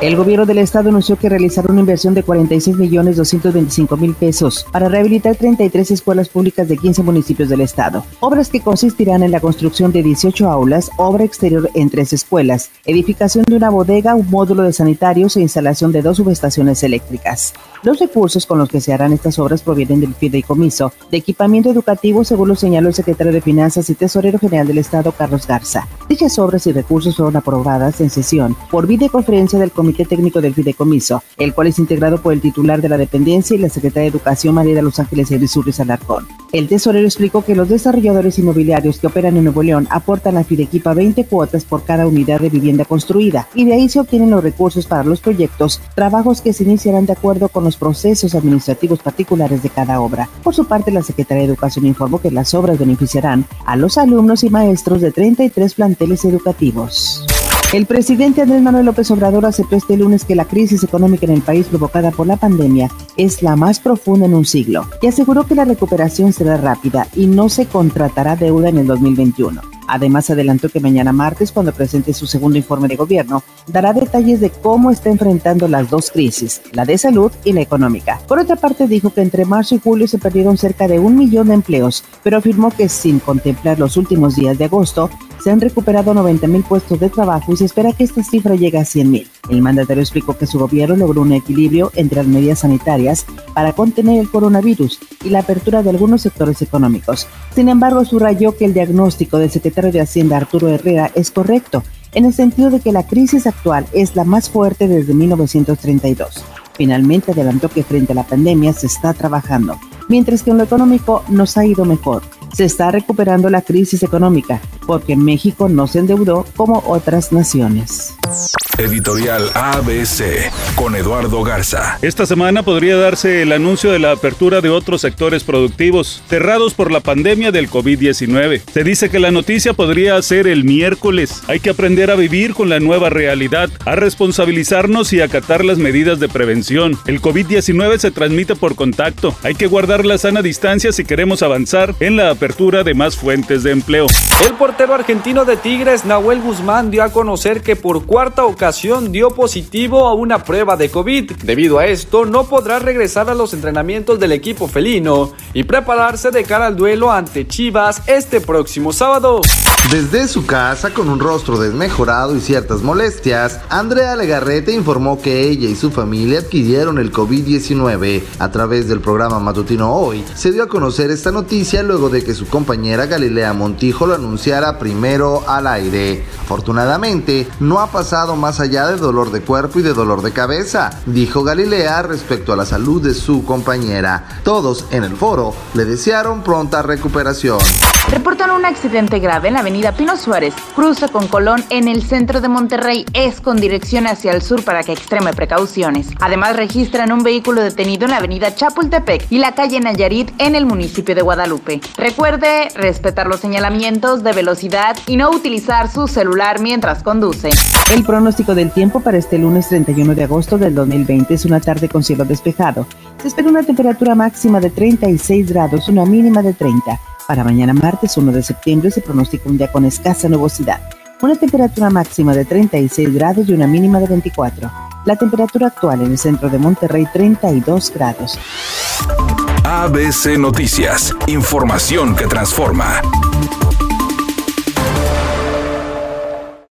El gobierno del estado anunció que realizará una inversión de 46 millones 225 mil pesos para rehabilitar 33 escuelas públicas de 15 municipios del estado. Obras que consistirán en la construcción de 18 aulas, obra exterior en tres escuelas, edificación de una bodega, un módulo de sanitarios e instalación de dos subestaciones eléctricas. Los recursos con los que se harán estas obras provienen del fideicomiso de equipamiento educativo, según lo señaló el secretario de Finanzas y Tesorero General del Estado, Carlos Garza. Dichas obras y recursos fueron aprobadas en sesión por videoconferencia del Comité Técnico del Fideicomiso, el cual es integrado por el titular de la dependencia y la secretaria de Educación María de Los Ángeles Irizurris Alarcón. El tesorero explicó que los desarrolladores inmobiliarios que operan en Nuevo León aportan a Fidequipa 20 cuotas por cada unidad de vivienda construida y de ahí se obtienen los recursos para los proyectos, trabajos que se iniciarán de acuerdo con los procesos administrativos particulares de cada obra. Por su parte, la Secretaría de Educación informó que las obras beneficiarán a los alumnos y maestros de 33 planteles educativos. El presidente Andrés Manuel López Obrador aceptó este lunes que la crisis económica en el país provocada por la pandemia es la más profunda en un siglo y aseguró que la recuperación será rápida y no se contratará deuda en el 2021. Además, adelantó que mañana martes, cuando presente su segundo informe de gobierno, dará detalles de cómo está enfrentando las dos crisis, la de salud y la económica. Por otra parte, dijo que entre marzo y julio se perdieron cerca de un millón de empleos, pero afirmó que sin contemplar los últimos días de agosto, se han recuperado 90 mil puestos de trabajo y se espera que esta cifra llegue a 100 mil. El mandatario explicó que su gobierno logró un equilibrio entre las medidas sanitarias para contener el coronavirus y la apertura de algunos sectores económicos. Sin embargo, subrayó que el diagnóstico del secretario de Hacienda Arturo Herrera es correcto, en el sentido de que la crisis actual es la más fuerte desde 1932. Finalmente adelantó que frente a la pandemia se está trabajando, mientras que en lo económico nos ha ido mejor. Se está recuperando la crisis económica, porque México no se endeudó como otras naciones. Editorial ABC con Eduardo Garza. Esta semana podría darse el anuncio de la apertura de otros sectores productivos cerrados por la pandemia del COVID-19. Se dice que la noticia podría ser el miércoles. Hay que aprender a vivir con la nueva realidad, a responsabilizarnos y acatar las medidas de prevención. El COVID-19 se transmite por contacto. Hay que guardar la sana distancia si queremos avanzar en la apertura de más fuentes de empleo. El portero argentino de Tigres, Nahuel Guzmán, dio a conocer que por cuarta ocasión dio positivo a una prueba de COVID. Debido a esto, no podrá regresar a los entrenamientos del equipo felino y prepararse de cara al duelo ante Chivas este próximo sábado. Desde su casa, con un rostro desmejorado y ciertas molestias, Andrea Legarrete informó que ella y su familia adquirieron el COVID-19. A través del programa matutino Hoy, se dio a conocer esta noticia luego de que su compañera Galilea Montijo lo anunciara primero al aire. Afortunadamente, no ha pasado más allá de dolor de cuerpo y de dolor de cabeza, dijo Galilea respecto a la salud de su compañera. Todos en el foro le desearon pronta recuperación. Reportan un accidente grave en la avenida Pino Suárez, cruza con Colón en el centro de Monterrey, es con dirección hacia el sur para que extreme precauciones. Además registran un vehículo detenido en la avenida Chapultepec y la calle Nayarit en el municipio de Guadalupe. Recuerde respetar los señalamientos de velocidad y no utilizar su celular mientras conduce. El pronóstico del tiempo para este lunes 31 de agosto del 2020 es una tarde con cielo despejado. Se espera una temperatura máxima de 36 grados, una mínima de 30. Para mañana martes 1 de septiembre se pronostica un día con escasa nubosidad. Una temperatura máxima de 36 grados y una mínima de 24. La temperatura actual en el centro de Monterrey 32 grados. ABC Noticias, información que transforma.